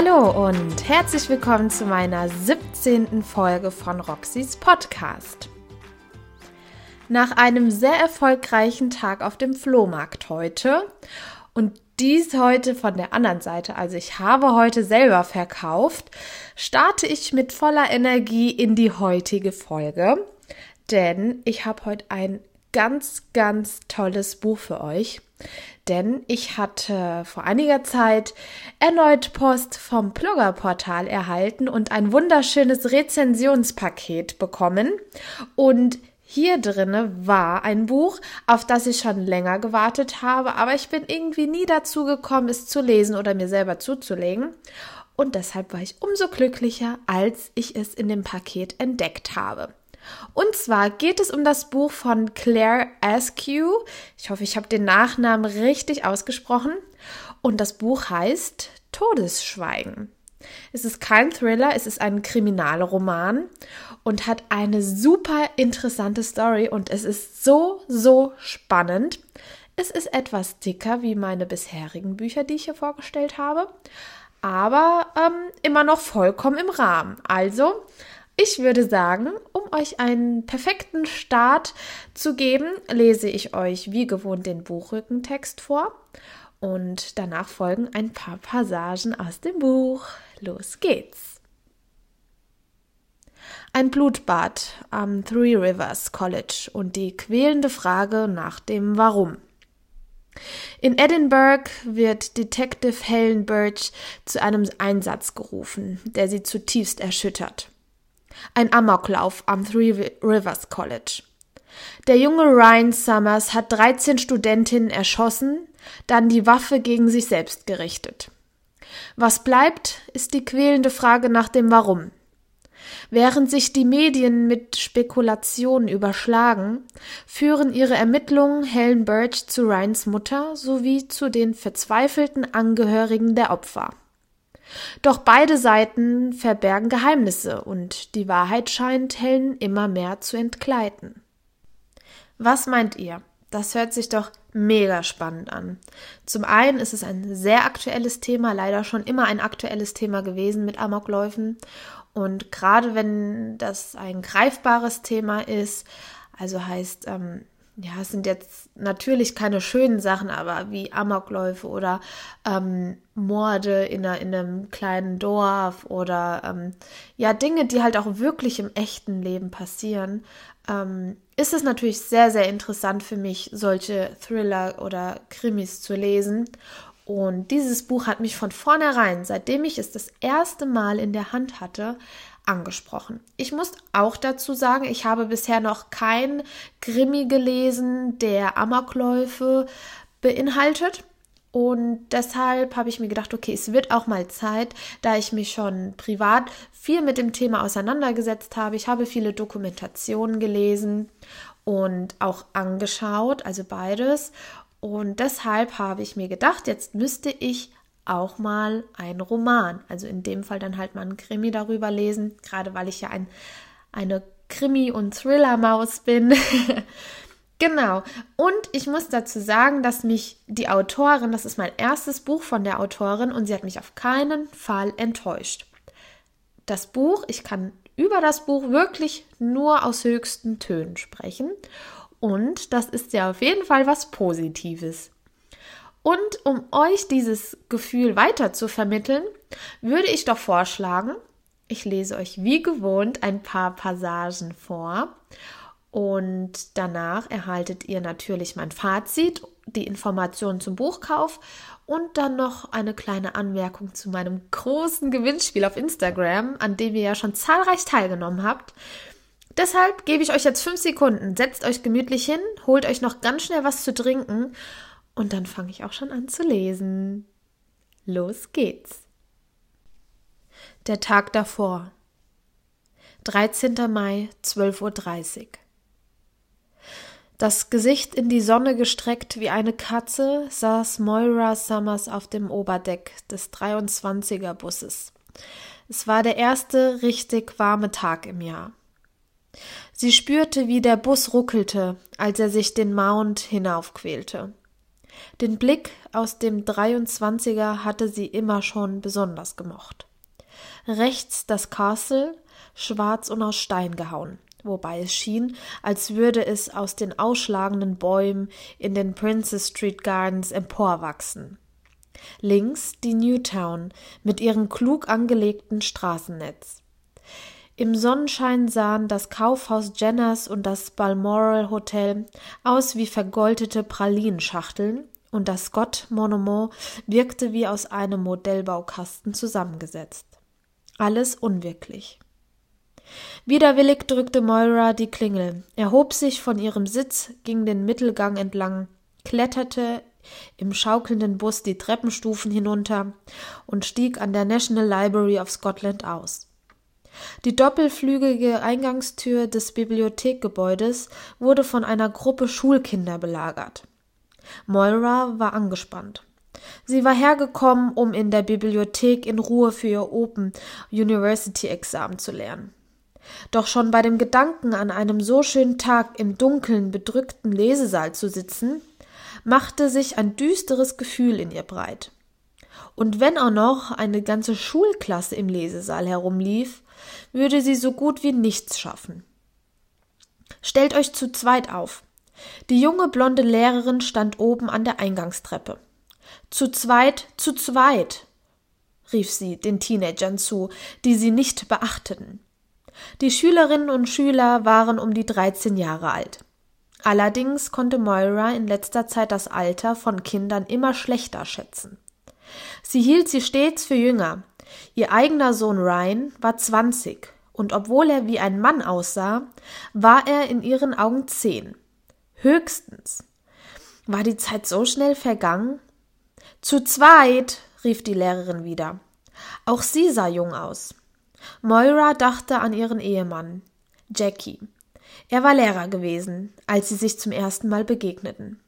Hallo und herzlich willkommen zu meiner 17. Folge von Roxys Podcast. Nach einem sehr erfolgreichen Tag auf dem Flohmarkt heute und dies heute von der anderen Seite, also ich habe heute selber verkauft, starte ich mit voller Energie in die heutige Folge, denn ich habe heute ein ganz, ganz tolles Buch für euch. Denn ich hatte vor einiger Zeit erneut Post vom Bloggerportal erhalten und ein wunderschönes Rezensionspaket bekommen. Und hier drinne war ein Buch, auf das ich schon länger gewartet habe, aber ich bin irgendwie nie dazu gekommen, es zu lesen oder mir selber zuzulegen. Und deshalb war ich umso glücklicher, als ich es in dem Paket entdeckt habe. Und zwar geht es um das Buch von Claire Askew. Ich hoffe, ich habe den Nachnamen richtig ausgesprochen. Und das Buch heißt Todesschweigen. Es ist kein Thriller, es ist ein Kriminalroman und hat eine super interessante Story und es ist so, so spannend. Es ist etwas dicker wie meine bisherigen Bücher, die ich hier vorgestellt habe, aber ähm, immer noch vollkommen im Rahmen. Also ich würde sagen, um euch einen perfekten Start zu geben, lese ich euch wie gewohnt den Buchrückentext vor und danach folgen ein paar Passagen aus dem Buch. Los geht's! Ein Blutbad am Three Rivers College und die quälende Frage nach dem Warum. In Edinburgh wird Detective Helen Birch zu einem Einsatz gerufen, der sie zutiefst erschüttert. Ein Amoklauf am Three Rivers College. Der junge Ryan Summers hat 13 Studentinnen erschossen, dann die Waffe gegen sich selbst gerichtet. Was bleibt, ist die quälende Frage nach dem Warum. Während sich die Medien mit Spekulationen überschlagen, führen ihre Ermittlungen Helen Birch zu Ryans Mutter sowie zu den verzweifelten Angehörigen der Opfer. Doch beide Seiten verbergen Geheimnisse und die Wahrheit scheint Helen immer mehr zu entgleiten. Was meint ihr? Das hört sich doch mega spannend an. Zum einen ist es ein sehr aktuelles Thema, leider schon immer ein aktuelles Thema gewesen mit Amokläufen. Und gerade wenn das ein greifbares Thema ist, also heißt, ähm, ja, es sind jetzt natürlich keine schönen Sachen, aber wie Amokläufe oder ähm, Morde in, einer, in einem kleinen Dorf oder ähm, ja, Dinge, die halt auch wirklich im echten Leben passieren, ähm, ist es natürlich sehr, sehr interessant für mich, solche Thriller oder Krimis zu lesen. Und dieses Buch hat mich von vornherein, seitdem ich es das erste Mal in der Hand hatte, angesprochen. Ich muss auch dazu sagen, ich habe bisher noch kein Krimi gelesen, der Amokläufe beinhaltet. Und deshalb habe ich mir gedacht, okay, es wird auch mal Zeit, da ich mich schon privat viel mit dem Thema auseinandergesetzt habe. Ich habe viele Dokumentationen gelesen und auch angeschaut, also beides. Und deshalb habe ich mir gedacht, jetzt müsste ich auch mal einen Roman, also in dem Fall dann halt mal einen Krimi darüber lesen, gerade weil ich ja ein, eine Krimi- und Thriller-Maus bin. genau. Und ich muss dazu sagen, dass mich die Autorin, das ist mein erstes Buch von der Autorin und sie hat mich auf keinen Fall enttäuscht. Das Buch, ich kann über das Buch wirklich nur aus höchsten Tönen sprechen. Und das ist ja auf jeden Fall was Positives. Und um euch dieses Gefühl weiter zu vermitteln, würde ich doch vorschlagen, ich lese euch wie gewohnt ein paar Passagen vor und danach erhaltet ihr natürlich mein Fazit, die Informationen zum Buchkauf und dann noch eine kleine Anmerkung zu meinem großen Gewinnspiel auf Instagram, an dem ihr ja schon zahlreich teilgenommen habt. Deshalb gebe ich euch jetzt fünf Sekunden. Setzt euch gemütlich hin, holt euch noch ganz schnell was zu trinken und dann fange ich auch schon an zu lesen. Los geht's. Der Tag davor. 13. Mai, 12.30 Uhr. Das Gesicht in die Sonne gestreckt wie eine Katze saß Moira Summers auf dem Oberdeck des 23er Busses. Es war der erste richtig warme Tag im Jahr. Sie spürte, wie der Bus ruckelte, als er sich den Mount hinaufquälte. Den Blick aus dem 23er hatte sie immer schon besonders gemocht. Rechts das Castle, schwarz und aus Stein gehauen, wobei es schien, als würde es aus den ausschlagenden Bäumen in den Princess Street Gardens emporwachsen. Links die Newtown mit ihrem klug angelegten Straßennetz. Im Sonnenschein sahen das Kaufhaus Jenners und das Balmoral Hotel aus wie vergoldete Pralinschachteln und das Scott Monument wirkte wie aus einem Modellbaukasten zusammengesetzt. Alles unwirklich. Widerwillig drückte Moira die Klingel, erhob sich von ihrem Sitz, ging den Mittelgang entlang, kletterte im schaukelnden Bus die Treppenstufen hinunter und stieg an der National Library of Scotland aus. Die doppelflügige Eingangstür des Bibliothekgebäudes wurde von einer Gruppe Schulkinder belagert. Moira war angespannt. Sie war hergekommen, um in der Bibliothek in Ruhe für ihr Open University Examen zu lernen. Doch schon bei dem Gedanken, an einem so schönen Tag im dunklen, bedrückten Lesesaal zu sitzen, machte sich ein düsteres Gefühl in ihr breit. Und wenn auch noch eine ganze Schulklasse im Lesesaal herumlief, würde sie so gut wie nichts schaffen. Stellt euch zu zweit auf. Die junge blonde Lehrerin stand oben an der Eingangstreppe. Zu zweit, zu zweit, rief sie den Teenagern zu, die sie nicht beachteten. Die Schülerinnen und Schüler waren um die dreizehn Jahre alt. Allerdings konnte Moira in letzter Zeit das Alter von Kindern immer schlechter schätzen. Sie hielt sie stets für jünger, Ihr eigener Sohn Ryan war zwanzig, und obwohl er wie ein Mann aussah, war er in ihren Augen zehn. Höchstens. War die Zeit so schnell vergangen? Zu zweit, rief die Lehrerin wieder. Auch sie sah jung aus. Moira dachte an ihren Ehemann, Jackie. Er war Lehrer gewesen, als sie sich zum ersten Mal begegneten.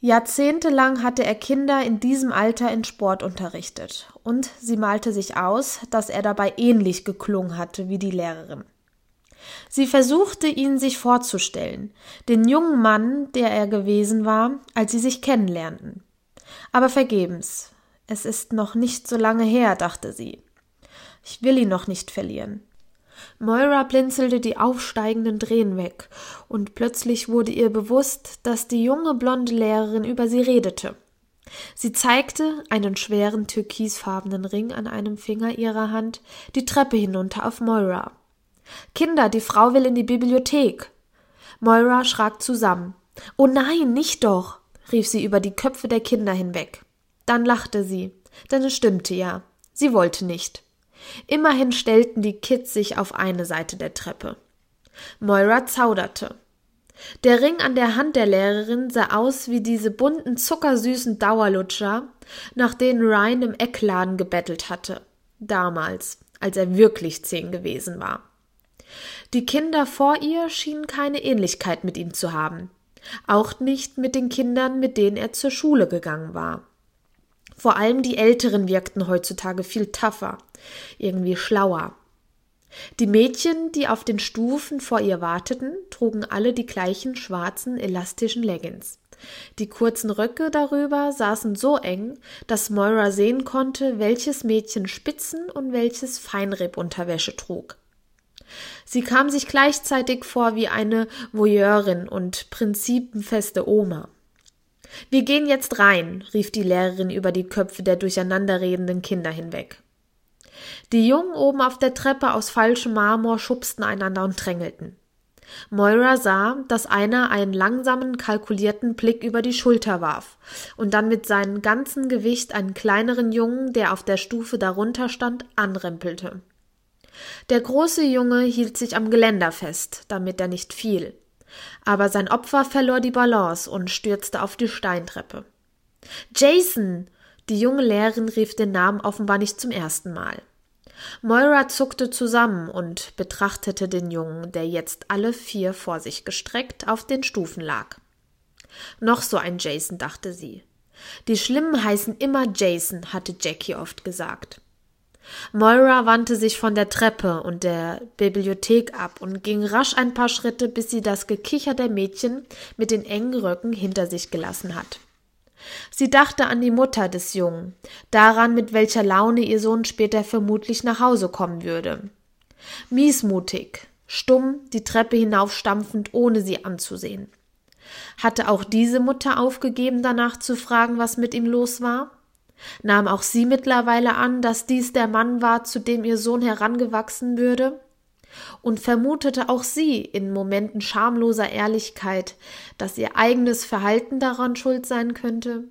Jahrzehntelang hatte er Kinder in diesem Alter in Sport unterrichtet, und sie malte sich aus, dass er dabei ähnlich geklungen hatte wie die Lehrerin. Sie versuchte ihn sich vorzustellen, den jungen Mann, der er gewesen war, als sie sich kennenlernten. Aber vergebens. Es ist noch nicht so lange her, dachte sie. Ich will ihn noch nicht verlieren. Moira blinzelte die aufsteigenden Tränen weg, und plötzlich wurde ihr bewusst, dass die junge blonde Lehrerin über sie redete. Sie zeigte einen schweren türkisfarbenen Ring an einem Finger ihrer Hand die Treppe hinunter auf Moira. Kinder, die Frau will in die Bibliothek. Moira schrak zusammen. Oh nein, nicht doch, rief sie über die Köpfe der Kinder hinweg. Dann lachte sie, denn es stimmte ja. Sie wollte nicht. Immerhin stellten die Kids sich auf eine Seite der Treppe. Moira zauderte. Der Ring an der Hand der Lehrerin sah aus wie diese bunten, zuckersüßen Dauerlutscher, nach denen Ryan im Eckladen gebettelt hatte. Damals, als er wirklich zehn gewesen war. Die Kinder vor ihr schienen keine Ähnlichkeit mit ihm zu haben. Auch nicht mit den Kindern, mit denen er zur Schule gegangen war. Vor allem die Älteren wirkten heutzutage viel tougher, irgendwie schlauer. Die Mädchen, die auf den Stufen vor ihr warteten, trugen alle die gleichen schwarzen, elastischen Leggings. Die kurzen Röcke darüber saßen so eng, dass Moira sehen konnte, welches Mädchen Spitzen und welches Feinribunterwäsche trug. Sie kam sich gleichzeitig vor wie eine Voyeurin und prinzipenfeste Oma. Wir gehen jetzt rein, rief die Lehrerin über die Köpfe der durcheinanderredenden Kinder hinweg. Die Jungen oben auf der Treppe aus falschem Marmor schubsten einander und drängelten. Moira sah, dass einer einen langsamen, kalkulierten Blick über die Schulter warf und dann mit seinem ganzen Gewicht einen kleineren Jungen, der auf der Stufe darunter stand, anrempelte. Der große Junge hielt sich am Geländer fest, damit er nicht fiel aber sein Opfer verlor die Balance und stürzte auf die Steintreppe. Jason! Die junge Lehrerin rief den Namen offenbar nicht zum ersten Mal. Moira zuckte zusammen und betrachtete den Jungen, der jetzt alle vier vor sich gestreckt auf den Stufen lag. Noch so ein Jason, dachte sie. Die Schlimmen heißen immer Jason, hatte Jackie oft gesagt. Moira wandte sich von der Treppe und der Bibliothek ab und ging rasch ein paar Schritte, bis sie das Gekicher der Mädchen mit den engen Röcken hinter sich gelassen hat. Sie dachte an die Mutter des Jungen, daran, mit welcher Laune ihr Sohn später vermutlich nach Hause kommen würde. Miesmutig, stumm, die Treppe hinaufstampfend, ohne sie anzusehen. Hatte auch diese Mutter aufgegeben, danach zu fragen, was mit ihm los war? Nahm auch sie mittlerweile an, dass dies der Mann war, zu dem ihr Sohn herangewachsen würde? Und vermutete auch sie in Momenten schamloser Ehrlichkeit, dass ihr eigenes Verhalten daran schuld sein könnte?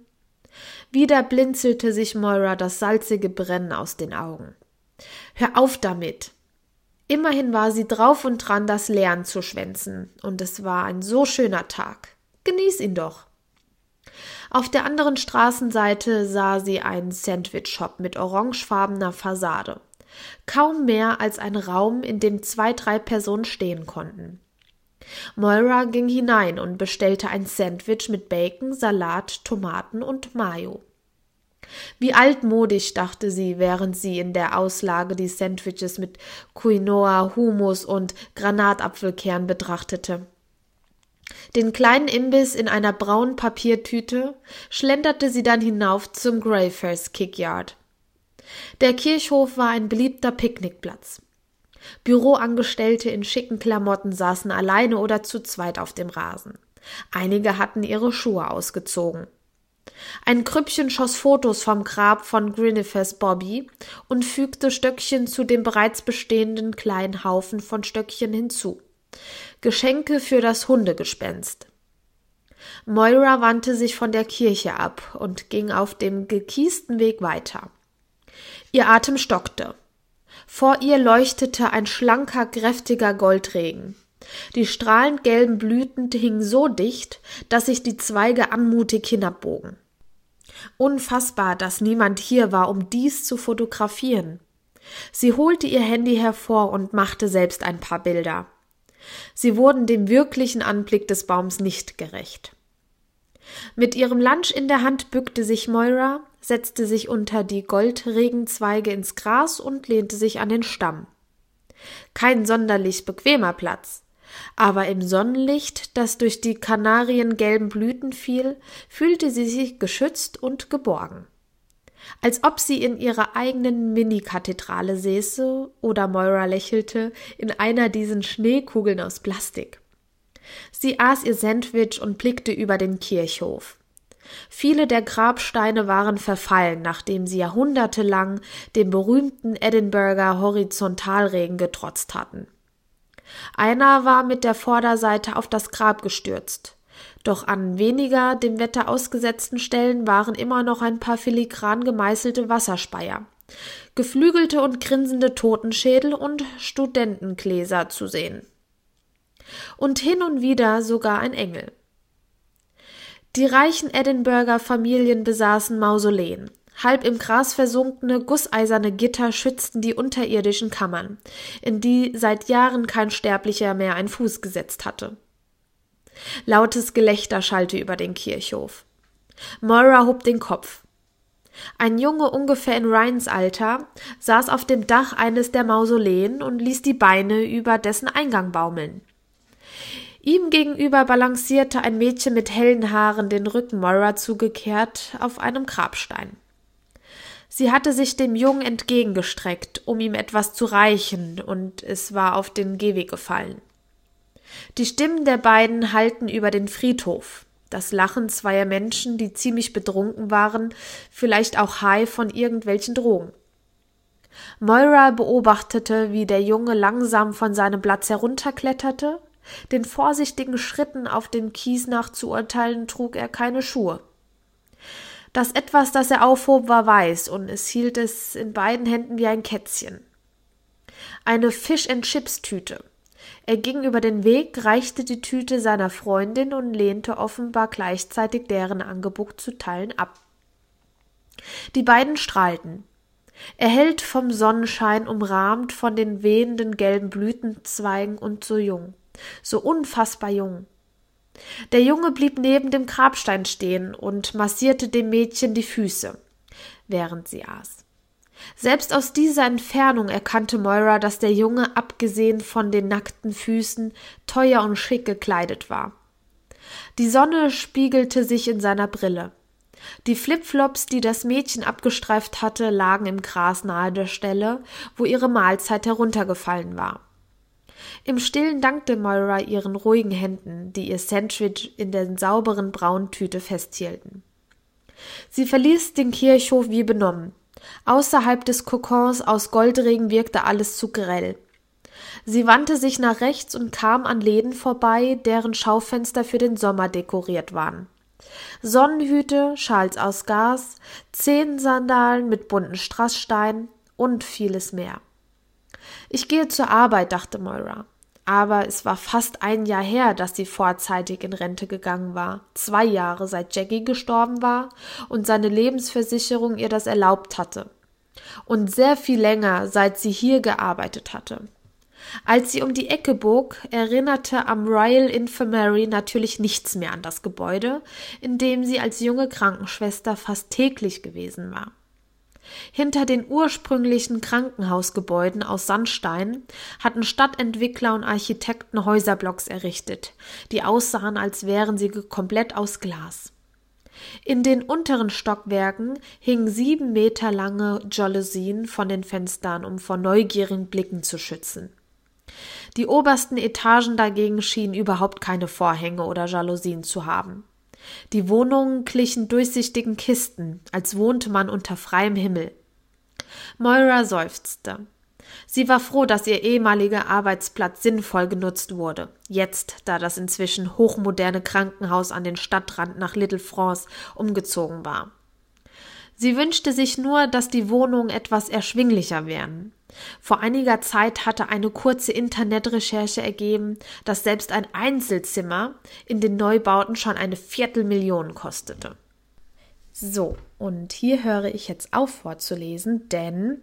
Wieder blinzelte sich Moira das salzige Brennen aus den Augen. Hör auf damit! Immerhin war sie drauf und dran, das Lernen zu schwänzen, und es war ein so schöner Tag. Genieß ihn doch. Auf der anderen Straßenseite sah sie einen Sandwich-Shop mit orangefarbener Fassade. Kaum mehr als ein Raum, in dem zwei, drei Personen stehen konnten. Moira ging hinein und bestellte ein Sandwich mit Bacon, Salat, Tomaten und Mayo. Wie altmodisch, dachte sie, während sie in der Auslage die Sandwiches mit Quinoa, Humus und Granatapfelkern betrachtete. Den kleinen Imbiss in einer braunen Papiertüte schlenderte sie dann hinauf zum Greyfairs Kickyard. Der Kirchhof war ein beliebter Picknickplatz. Büroangestellte in schicken Klamotten saßen alleine oder zu zweit auf dem Rasen. Einige hatten ihre Schuhe ausgezogen. Ein Krüppchen schoss Fotos vom Grab von Grinifers Bobby und fügte Stöckchen zu dem bereits bestehenden kleinen Haufen von Stöckchen hinzu. Geschenke für das Hundegespenst. Moira wandte sich von der Kirche ab und ging auf dem gekiesten Weg weiter. Ihr Atem stockte. Vor ihr leuchtete ein schlanker, kräftiger Goldregen. Die strahlend gelben Blüten hingen so dicht, dass sich die Zweige anmutig hinabbogen. Unfassbar, dass niemand hier war, um dies zu fotografieren. Sie holte ihr Handy hervor und machte selbst ein paar Bilder. Sie wurden dem wirklichen Anblick des Baums nicht gerecht. Mit ihrem Lunch in der Hand bückte sich Moira, setzte sich unter die Goldregenzweige ins Gras und lehnte sich an den Stamm. Kein sonderlich bequemer Platz, aber im Sonnenlicht, das durch die kanariengelben Blüten fiel, fühlte sie sich geschützt und geborgen. Als ob sie in ihrer eigenen Mini-Kathedrale säße oder Moira lächelte in einer diesen Schneekugeln aus Plastik. Sie aß ihr Sandwich und blickte über den Kirchhof. Viele der Grabsteine waren verfallen, nachdem sie jahrhundertelang dem berühmten Edinburgher Horizontalregen getrotzt hatten. Einer war mit der Vorderseite auf das Grab gestürzt. Doch an weniger dem Wetter ausgesetzten Stellen waren immer noch ein paar filigran gemeißelte Wasserspeier, geflügelte und grinsende Totenschädel und Studentengläser zu sehen. Und hin und wieder sogar ein Engel. Die reichen Edinburgher Familien besaßen Mausoleen, Halb im Gras versunkene, gusseiserne Gitter schützten die unterirdischen Kammern, in die seit Jahren kein Sterblicher mehr einen Fuß gesetzt hatte. Lautes Gelächter schallte über den Kirchhof. Moira hob den Kopf. Ein Junge ungefähr in Ryans Alter saß auf dem Dach eines der Mausoleen und ließ die Beine über dessen Eingang baumeln. Ihm gegenüber balancierte ein Mädchen mit hellen Haaren den Rücken Moira zugekehrt auf einem Grabstein. Sie hatte sich dem Jungen entgegengestreckt, um ihm etwas zu reichen, und es war auf den Gehweg gefallen. Die Stimmen der beiden hallten über den Friedhof, das Lachen zweier Menschen, die ziemlich betrunken waren, vielleicht auch high von irgendwelchen Drogen. Moira beobachtete, wie der Junge langsam von seinem Platz herunterkletterte. Den vorsichtigen Schritten auf dem Kies nach zu urteilen trug er keine Schuhe. Das etwas, das er aufhob, war weiß, und es hielt es in beiden Händen wie ein Kätzchen. Eine Fish-and-Chips-Tüte. Er ging über den Weg, reichte die Tüte seiner Freundin und lehnte offenbar gleichzeitig deren Angebot zu teilen ab. Die beiden strahlten. Erhellt vom Sonnenschein, umrahmt von den wehenden gelben Blütenzweigen und so jung, so unfassbar jung. Der Junge blieb neben dem Grabstein stehen und massierte dem Mädchen die Füße, während sie aß. Selbst aus dieser Entfernung erkannte Moira, dass der Junge, abgesehen von den nackten Füßen, teuer und schick gekleidet war. Die Sonne spiegelte sich in seiner Brille. Die Flipflops, die das Mädchen abgestreift hatte, lagen im Gras nahe der Stelle, wo ihre Mahlzeit heruntergefallen war. Im Stillen dankte Moira ihren ruhigen Händen, die ihr Sandwich in der sauberen braunen Tüte festhielten. Sie verließ den Kirchhof wie benommen. Außerhalb des Kokons aus Goldregen wirkte alles zu grell. Sie wandte sich nach rechts und kam an Läden vorbei, deren Schaufenster für den Sommer dekoriert waren. Sonnenhüte, Schals aus Gas, Zehensandalen mit bunten Strasssteinen und vieles mehr. Ich gehe zur Arbeit, dachte Moira. Aber es war fast ein Jahr her, dass sie vorzeitig in Rente gegangen war. Zwei Jahre seit Jackie gestorben war und seine Lebensversicherung ihr das erlaubt hatte. Und sehr viel länger, seit sie hier gearbeitet hatte. Als sie um die Ecke bog, erinnerte am Royal Infirmary natürlich nichts mehr an das Gebäude, in dem sie als junge Krankenschwester fast täglich gewesen war. Hinter den ursprünglichen Krankenhausgebäuden aus Sandstein hatten Stadtentwickler und Architekten Häuserblocks errichtet, die aussahen, als wären sie komplett aus Glas. In den unteren Stockwerken hingen sieben Meter lange Jalousien von den Fenstern, um vor neugierigen Blicken zu schützen. Die obersten Etagen dagegen schienen überhaupt keine Vorhänge oder Jalousien zu haben. Die Wohnungen glichen durchsichtigen Kisten, als wohnte man unter freiem Himmel. Moira seufzte. Sie war froh, dass ihr ehemaliger Arbeitsplatz sinnvoll genutzt wurde, jetzt, da das inzwischen hochmoderne Krankenhaus an den Stadtrand nach Little France umgezogen war. Sie wünschte sich nur, dass die Wohnungen etwas erschwinglicher wären. Vor einiger Zeit hatte eine kurze Internetrecherche ergeben, dass selbst ein Einzelzimmer in den Neubauten schon eine Viertelmillion kostete. So, und hier höre ich jetzt auf vorzulesen, denn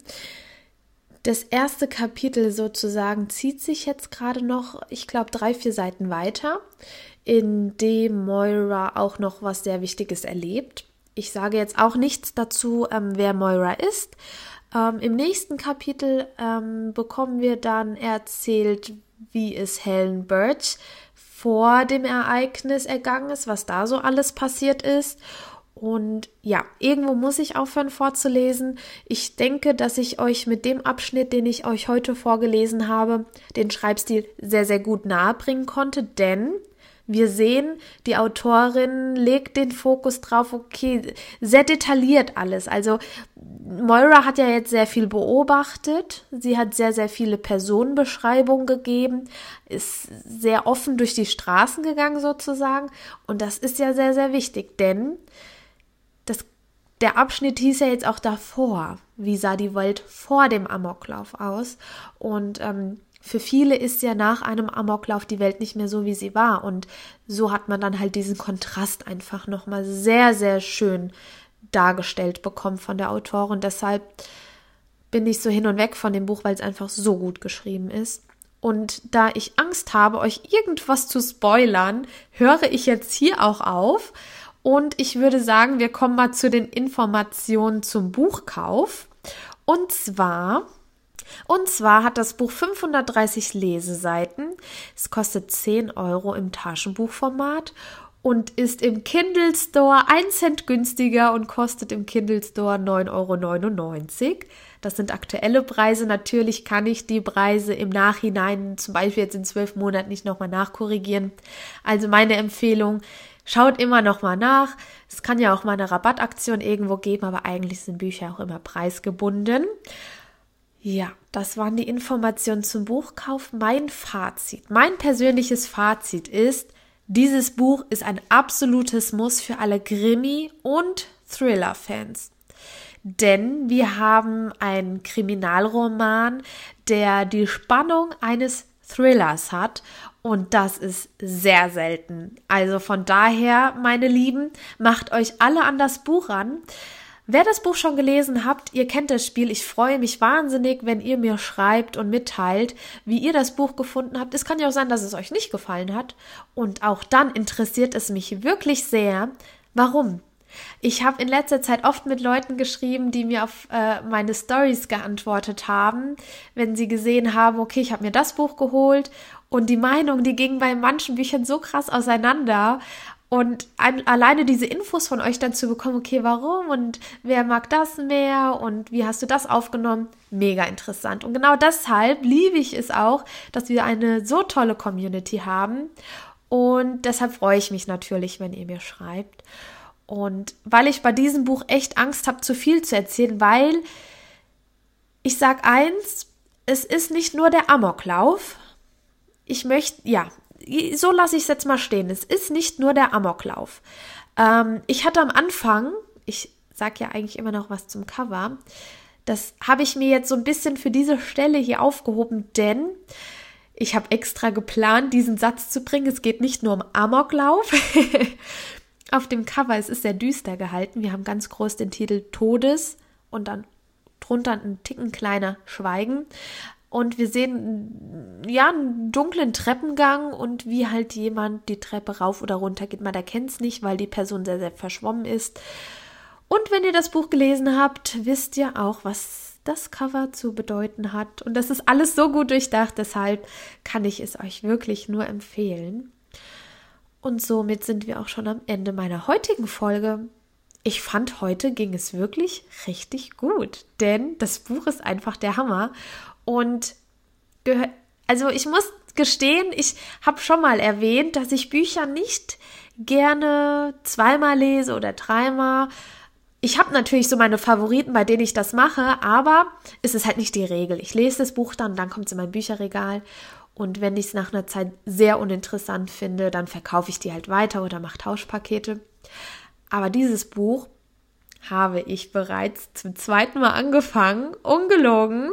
das erste Kapitel sozusagen zieht sich jetzt gerade noch, ich glaube, drei, vier Seiten weiter, in dem Moira auch noch was sehr Wichtiges erlebt. Ich sage jetzt auch nichts dazu, ähm, wer Moira ist. Ähm, Im nächsten Kapitel ähm, bekommen wir dann erzählt, wie es Helen Birch vor dem Ereignis ergangen ist, was da so alles passiert ist. Und ja, irgendwo muss ich aufhören vorzulesen. Ich denke, dass ich euch mit dem Abschnitt, den ich euch heute vorgelesen habe, den Schreibstil sehr, sehr gut nahebringen konnte, denn wir sehen, die Autorin legt den Fokus drauf, okay, sehr detailliert alles. Also Moira hat ja jetzt sehr viel beobachtet. Sie hat sehr, sehr viele Personenbeschreibungen gegeben, ist sehr offen durch die Straßen gegangen sozusagen. Und das ist ja sehr, sehr wichtig, denn das, der Abschnitt hieß ja jetzt auch davor. Wie sah die Welt vor dem Amoklauf aus? Und ähm, für viele ist ja nach einem Amoklauf die Welt nicht mehr so, wie sie war. Und so hat man dann halt diesen Kontrast einfach nochmal sehr, sehr schön dargestellt bekommen von der Autorin. Deshalb bin ich so hin und weg von dem Buch, weil es einfach so gut geschrieben ist. Und da ich Angst habe, euch irgendwas zu spoilern, höre ich jetzt hier auch auf. Und ich würde sagen, wir kommen mal zu den Informationen zum Buchkauf. Und zwar und zwar hat das Buch 530 Leseseiten. Es kostet 10 Euro im Taschenbuchformat und ist im Kindle Store 1 Cent günstiger und kostet im Kindle Store 9,99 Euro. Das sind aktuelle Preise. Natürlich kann ich die Preise im Nachhinein, zum Beispiel jetzt in zwölf Monaten, nicht nochmal nachkorrigieren. Also meine Empfehlung, schaut immer nochmal nach. Es kann ja auch mal eine Rabattaktion irgendwo geben, aber eigentlich sind Bücher auch immer preisgebunden. Ja, das waren die Informationen zum Buchkauf. Mein Fazit, mein persönliches Fazit ist, dieses Buch ist ein absolutes Muss für alle Krimi- und Thriller-Fans. Denn wir haben einen Kriminalroman, der die Spannung eines Thrillers hat und das ist sehr selten. Also von daher, meine Lieben, macht euch alle an das Buch ran. Wer das Buch schon gelesen habt, ihr kennt das Spiel. Ich freue mich wahnsinnig, wenn ihr mir schreibt und mitteilt, wie ihr das Buch gefunden habt. Es kann ja auch sein, dass es euch nicht gefallen hat. Und auch dann interessiert es mich wirklich sehr, warum. Ich habe in letzter Zeit oft mit Leuten geschrieben, die mir auf äh, meine Stories geantwortet haben, wenn sie gesehen haben, okay, ich habe mir das Buch geholt und die Meinung, die ging bei manchen Büchern so krass auseinander Und ein, alleine diese Infos von euch dann zu bekommen, okay, warum und wer mag das mehr und wie hast du das aufgenommen, mega interessant. Und genau deshalb liebe ich es auch, dass wir eine so tolle Community haben. Und deshalb freue ich mich natürlich, wenn ihr mir schreibt. Und weil ich bei diesem Buch echt Angst habe, zu viel zu erzählen, weil ich sag eins, es ist nicht nur der Amoklauf. Ich möchte, ja, so lasse ich es jetzt mal stehen. Es ist nicht nur der Amoklauf. Ähm, ich hatte am Anfang, ich sage ja eigentlich immer noch was zum Cover, das habe ich mir jetzt so ein bisschen für diese Stelle hier aufgehoben, denn ich habe extra geplant, diesen Satz zu bringen. Es geht nicht nur um Amoklauf. Auf dem Cover, es ist sehr düster gehalten. Wir haben ganz groß den Titel Todes und dann drunter ein Ticken kleiner Schweigen und wir sehen ja einen dunklen Treppengang und wie halt jemand die Treppe rauf oder runter geht. Man erkennt es nicht, weil die Person sehr, sehr verschwommen ist. Und wenn ihr das Buch gelesen habt, wisst ihr auch, was das Cover zu bedeuten hat. Und das ist alles so gut durchdacht, deshalb kann ich es euch wirklich nur empfehlen. Und somit sind wir auch schon am Ende meiner heutigen Folge. Ich fand, heute ging es wirklich richtig gut, denn das Buch ist einfach der Hammer und also ich muss gestehen, ich habe schon mal erwähnt, dass ich Bücher nicht gerne zweimal lese oder dreimal. Ich habe natürlich so meine Favoriten, bei denen ich das mache, aber es ist halt nicht die Regel. Ich lese das Buch dann, dann kommt es in mein Bücherregal und wenn ich es nach einer Zeit sehr uninteressant finde, dann verkaufe ich die halt weiter oder mache Tauschpakete. Aber dieses Buch habe ich bereits zum zweiten Mal angefangen, ungelogen.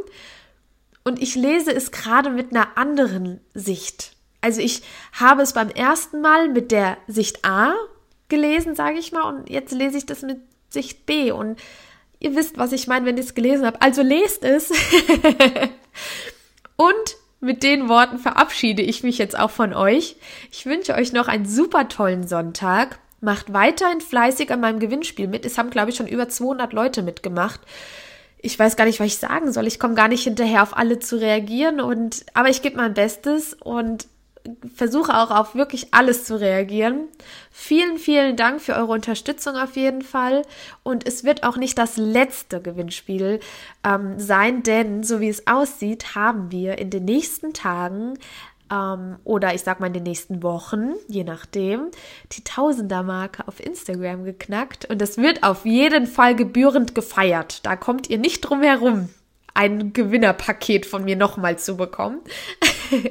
Und ich lese es gerade mit einer anderen Sicht. Also ich habe es beim ersten Mal mit der Sicht A gelesen, sage ich mal, und jetzt lese ich das mit Sicht B. Und ihr wisst, was ich meine, wenn ich es gelesen habe. Also lest es. und mit den Worten verabschiede ich mich jetzt auch von euch. Ich wünsche euch noch einen super tollen Sonntag. Macht weiterhin fleißig an meinem Gewinnspiel mit. Es haben, glaube ich, schon über 200 Leute mitgemacht ich weiß gar nicht, was ich sagen soll. Ich komme gar nicht hinterher, auf alle zu reagieren und aber ich gebe mein Bestes und versuche auch auf wirklich alles zu reagieren. Vielen, vielen Dank für eure Unterstützung auf jeden Fall. Und es wird auch nicht das letzte Gewinnspiel ähm, sein, denn so wie es aussieht, haben wir in den nächsten Tagen ähm, oder ich sag mal in den nächsten Wochen, je nachdem, die Tausender-Marke auf Instagram geknackt und es wird auf jeden Fall gebührend gefeiert. Da kommt ihr nicht drum herum, ein Gewinnerpaket von mir nochmal zu bekommen.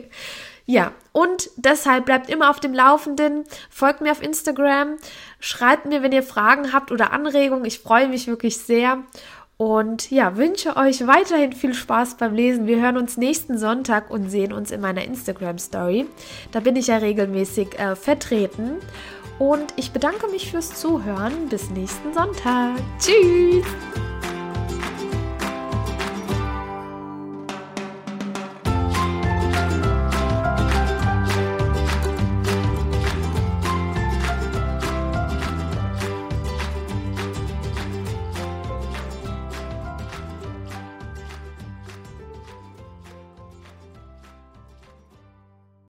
ja, und deshalb bleibt immer auf dem Laufenden, folgt mir auf Instagram, schreibt mir, wenn ihr Fragen habt oder Anregungen. Ich freue mich wirklich sehr. Und ja, wünsche euch weiterhin viel Spaß beim Lesen. Wir hören uns nächsten Sonntag und sehen uns in meiner Instagram Story. Da bin ich ja regelmäßig äh, vertreten. Und ich bedanke mich fürs Zuhören. Bis nächsten Sonntag. Tschüss!